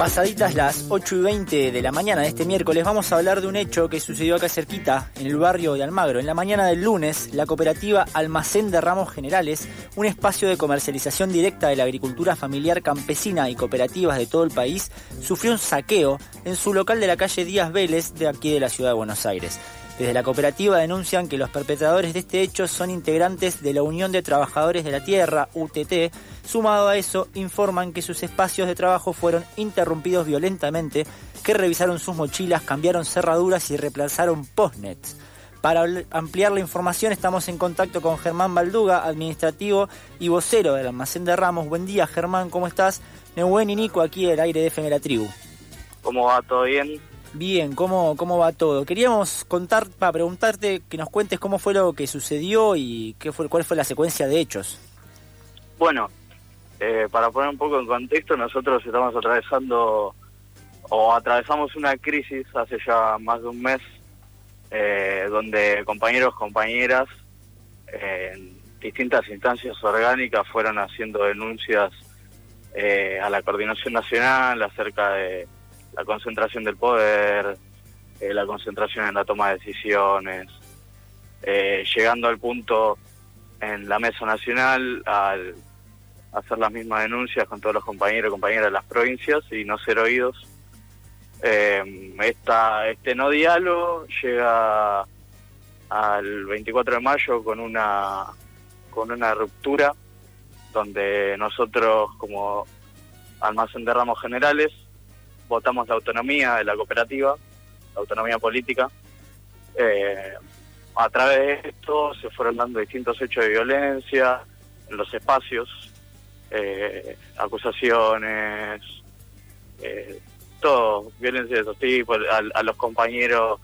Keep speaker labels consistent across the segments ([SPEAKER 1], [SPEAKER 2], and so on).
[SPEAKER 1] Pasaditas las 8 y 20 de la mañana de este miércoles vamos a hablar de un hecho que sucedió acá cerquita, en el barrio de Almagro. En la mañana del lunes, la cooperativa Almacén de Ramos Generales, un espacio de comercialización directa de la agricultura familiar campesina y cooperativas de todo el país, sufrió un saqueo en su local de la calle Díaz Vélez de aquí de la ciudad de Buenos Aires. Desde la cooperativa denuncian que los perpetradores de este hecho son integrantes de la Unión de Trabajadores de la Tierra, UTT. Sumado a eso, informan que sus espacios de trabajo fueron interrumpidos violentamente, que revisaron sus mochilas, cambiaron cerraduras y reemplazaron postnets. Para ampliar la información estamos en contacto con Germán Balduga, administrativo y vocero del almacén de Ramos. Buen día Germán, ¿cómo estás? Neuwen y Nico aquí del aire de FM la tribu.
[SPEAKER 2] ¿Cómo va? ¿Todo bien?
[SPEAKER 1] Bien, ¿cómo, ¿cómo va todo? Queríamos contar, para preguntarte que nos cuentes cómo fue lo que sucedió y qué fue, cuál fue la secuencia de hechos.
[SPEAKER 2] Bueno, eh, para poner un poco en contexto, nosotros estamos atravesando o atravesamos una crisis hace ya más de un mes, eh, donde compañeros, compañeras eh, en distintas instancias orgánicas fueron haciendo denuncias a la Coordinación Nacional acerca de la concentración del poder, eh, la concentración en la toma de decisiones, eh, llegando al punto en la mesa nacional al hacer las mismas denuncias con todos los compañeros y compañeras de las provincias y no ser oídos. Eh, esta, este no diálogo llega al 24 de mayo con una con una ruptura donde nosotros como almacén de ramos generales votamos la autonomía de la cooperativa, la autonomía política. Eh, a través de esto se fueron dando distintos hechos de violencia en los espacios, eh, acusaciones, eh, todo, violencia de esos tipos, a, los compañeros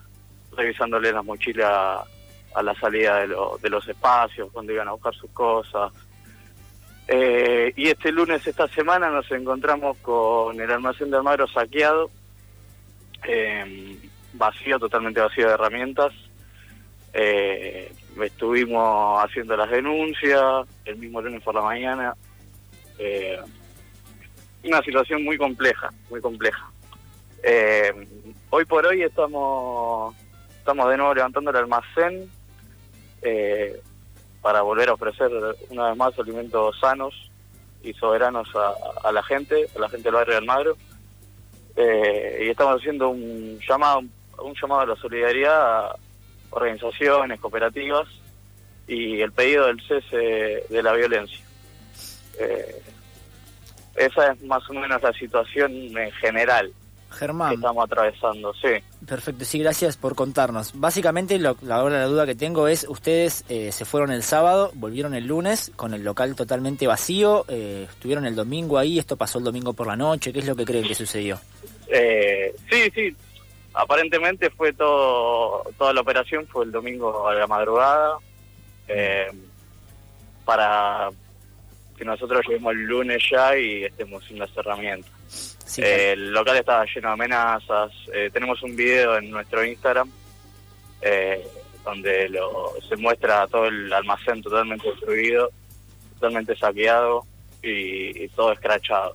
[SPEAKER 2] revisándole las mochilas a la salida de, de los espacios, cuando iban a buscar sus cosas, eh, y este lunes, esta semana, nos encontramos con el almacén de Almagro saqueado, eh, vacío, totalmente vacío de herramientas. Eh, estuvimos haciendo las denuncias el mismo lunes por la mañana. Una situación muy compleja, muy compleja. hoy por hoy estamos, estamos de nuevo levantando el almacén para volver a ofrecer una vez más alimentos sanos y soberanos a, la gente, a la gente del barrio de Almagro. Eh, y estamos haciendo un llamado, un llamado a la solidaridad a organizaciones, cooperativas y el pedido del cese de la violencia. Eh, esa es más o menos la situación en general.
[SPEAKER 1] Germán.
[SPEAKER 2] estamos atravesando, sí.
[SPEAKER 1] Perfecto, sí, gracias por contarnos. Básicamente, lo, la, la duda que tengo es, ustedes eh, se fueron el sábado, volvieron el lunes con el local totalmente vacío, eh, estuvieron el domingo ahí, esto pasó el domingo por la noche, ¿qué es lo que creen que sucedió?
[SPEAKER 2] Eh, sí, sí, aparentemente fue todo, toda la operación fue el domingo a la madrugada, para que nosotros lleguemos el lunes ya y estemos sin las herramientas el local estaba lleno de amenazas. Eh, tenemos un video en nuestro Instagram eh, donde lo, se muestra todo el almacén totalmente destruido, totalmente saqueado y, todo escrachado.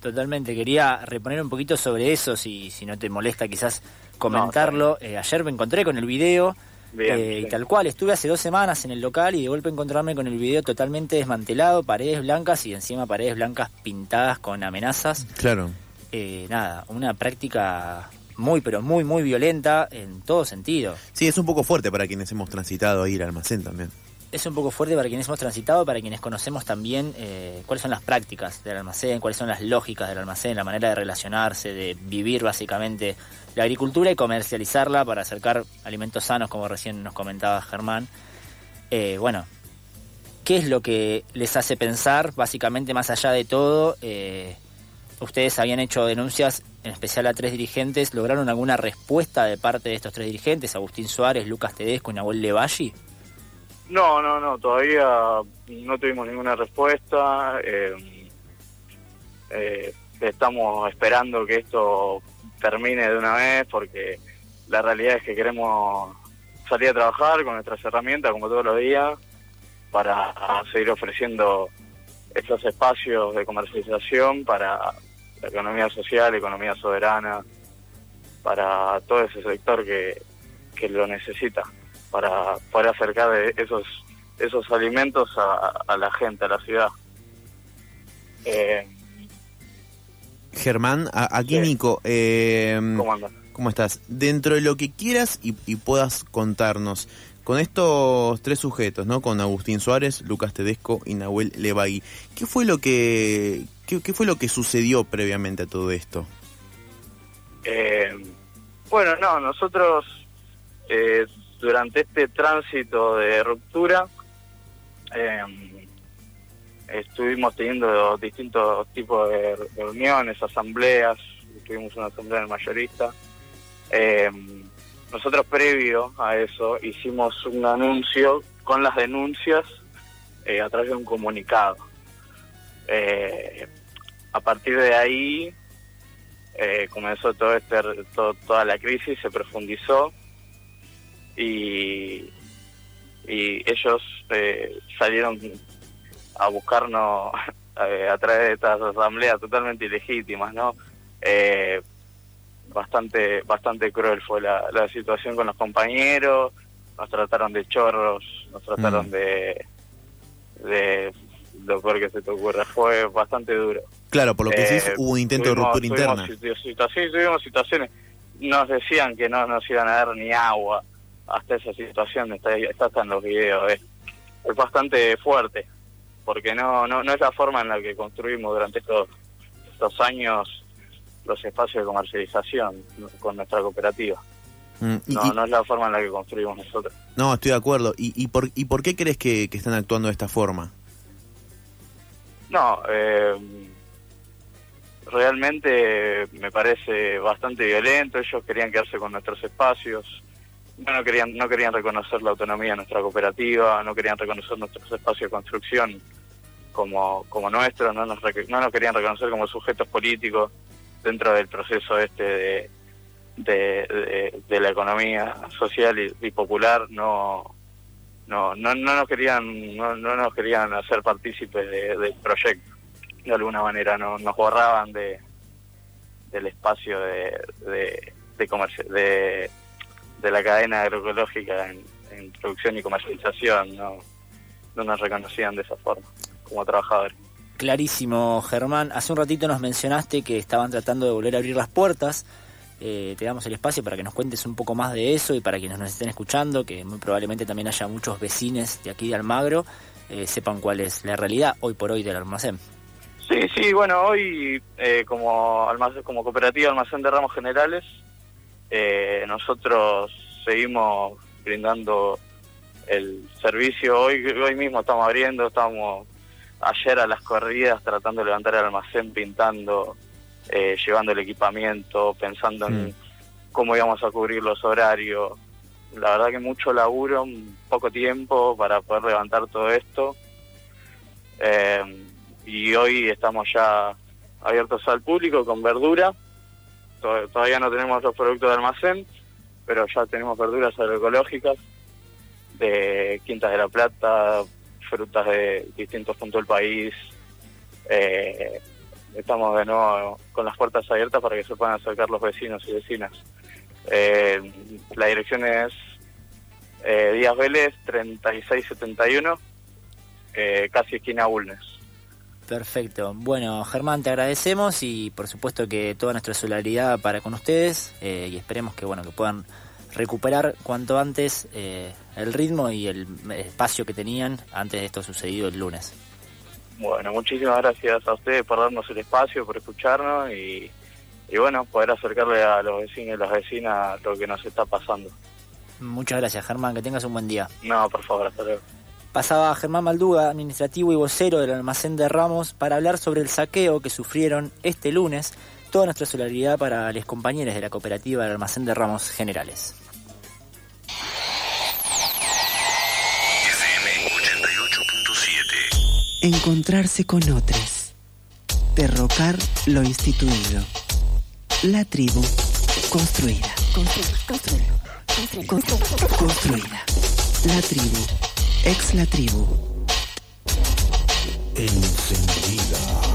[SPEAKER 1] Totalmente, quería reponer un poquito sobre eso, si, si no te molesta quizás comentarlo. Eh, ayer me encontré con el video y tal cual, estuve hace dos semanas en el local y de golpe encontrarme con el video totalmente desmantelado, paredes blancas y encima paredes blancas pintadas con amenazas.
[SPEAKER 3] Claro.
[SPEAKER 1] Eh, nada, una práctica muy, pero muy, muy violenta en todo sentido.
[SPEAKER 3] Sí, es un poco fuerte para quienes hemos transitado ahí al almacén también.
[SPEAKER 1] Es un poco fuerte para quienes hemos transitado, para quienes conocemos también eh, cuáles son las prácticas del almacén, cuáles son las lógicas del almacén, la manera de relacionarse, de vivir básicamente la agricultura y comercializarla para acercar alimentos sanos, como recién nos comentaba Germán. Eh, bueno, ¿qué es lo que les hace pensar, básicamente más allá de todo? Eh, ustedes habían hecho denuncias, en especial a tres dirigentes. ¿Lograron alguna respuesta de parte de estos tres dirigentes, Agustín Suárez, Lucas Tedesco y Nahuel Levalli?
[SPEAKER 2] No, no, no, todavía no tuvimos ninguna respuesta. Eh, eh, estamos esperando que esto termine de una vez porque la realidad es que queremos salir a trabajar con nuestras herramientas como todos los días para seguir ofreciendo estos espacios de comercialización para la economía social, economía soberana, para todo ese sector que, que lo necesita, para poder acercar esos esos alimentos a, la gente, a la ciudad.
[SPEAKER 3] Eh, Germán, aquí Nico, eh, ¿cómo, estás? Dentro de lo que quieras y, puedas contarnos, con estos tres sujetos, ¿no? Con Agustín Suárez, Lucas Tedesco y Nahuel Levagui, ¿qué fue lo que qué, fue lo que sucedió previamente a todo esto?
[SPEAKER 2] Eh, bueno, no, nosotros eh, durante este tránsito de ruptura eh, estuvimos teniendo distintos tipos de reuniones, asambleas, tuvimos una asamblea del mayorista. Eh, nosotros previo a eso hicimos un anuncio con las denuncias eh, a través de un comunicado. Eh, a partir de ahí comenzó todo este, toda la crisis, se profundizó y, y ellos salieron a buscarnos eh, a través de estas asambleas totalmente ilegítimas, ¿no? Eh, bastante bastante cruel fue la, la situación con los compañeros, nos trataron de chorros, nos trataron mm. de, de lo peor que se te ocurra, fue bastante duro.
[SPEAKER 3] Claro, por lo que eh, hubo un intento de ruptura interna.
[SPEAKER 2] sí, tuvimos situaciones, nos decían que no nos iban a dar ni agua, hasta esa situación, está, está hasta en los videos, es bastante fuerte porque no, no, no es la forma en la que construimos durante estos, estos años los espacios de comercialización con nuestra cooperativa. Mm, no, no es la forma en la que construimos nosotros.
[SPEAKER 3] No, estoy de acuerdo. ¿Y, y, por, y por qué crees que, están actuando de esta forma?
[SPEAKER 2] No, eh, realmente me parece bastante violento. Ellos querían quedarse con nuestros espacios no querían no querían reconocer la autonomía de nuestra cooperativa, no querían reconocer nuestros espacios de construcción como, como no nos, no nos querían reconocer como sujetos políticos dentro del proceso este de, de, la economía social y, popular, no, no, no, no nos querían no, no nos querían hacer partícipes del proyecto. De alguna manera no nos borraban de del espacio de de, de, comercio, de de la cadena agroecológica en, producción y comercialización, no, no nos reconocían de esa forma como trabajadores.
[SPEAKER 1] Clarísimo, Germán. Hace un ratito nos mencionaste que estaban tratando de volver a abrir las puertas. Eh, te damos el espacio para que nos cuentes un poco más de eso y para quienes nos estén escuchando, que muy probablemente también haya muchos vecinos de aquí de Almagro, eh, sepan cuál es la realidad hoy por hoy del almacén.
[SPEAKER 2] Sí, sí, bueno, hoy eh, como, almacén, como cooperativa Almacén de Ramos Generales eh, nosotros seguimos brindando el servicio. Hoy, hoy mismo estamos abriendo, estamos ayer a las corridas tratando de levantar el almacén, pintando, eh, llevando el equipamiento, pensando en mm. cómo íbamos a cubrir los horarios. La verdad que mucho laburo, poco tiempo para poder levantar todo esto. Eh, y hoy estamos ya abiertos al público con verdura todavía no tenemos los productos de almacén, pero ya tenemos verduras agroecológicas de Quintas de la Plata, frutas de distintos puntos del país. Eh, estamos de nuevo con las puertas abiertas para que se puedan acercar los vecinos y vecinas. Eh, la dirección es eh, Díaz Vélez 3671, eh, casi esquina Bulnes.
[SPEAKER 1] Perfecto. Bueno, Germán, te agradecemos y por supuesto que toda nuestra solidaridad para con ustedes eh, y esperemos que bueno que puedan recuperar cuanto antes eh, el ritmo y el espacio que tenían antes de esto sucedido el lunes.
[SPEAKER 2] Bueno, muchísimas gracias a ustedes por darnos el espacio, por escucharnos y, y bueno, poder acercarle a los vecinos y las vecinas lo que nos está pasando.
[SPEAKER 1] Muchas gracias, Germán, que tengas un buen día.
[SPEAKER 2] No, por favor, hasta luego.
[SPEAKER 1] Pasaba Germán Malduga, administrativo y vocero del almacén de Ramos, para hablar sobre el saqueo que sufrieron este lunes. Toda nuestra solidaridad para los compañeros de la cooperativa del almacén de Ramos Generales.
[SPEAKER 4] Encontrarse con otros. derrocar lo instituido. La tribu construida. construida. Construida. La tribu. Ex la tribu.
[SPEAKER 5] Encendida.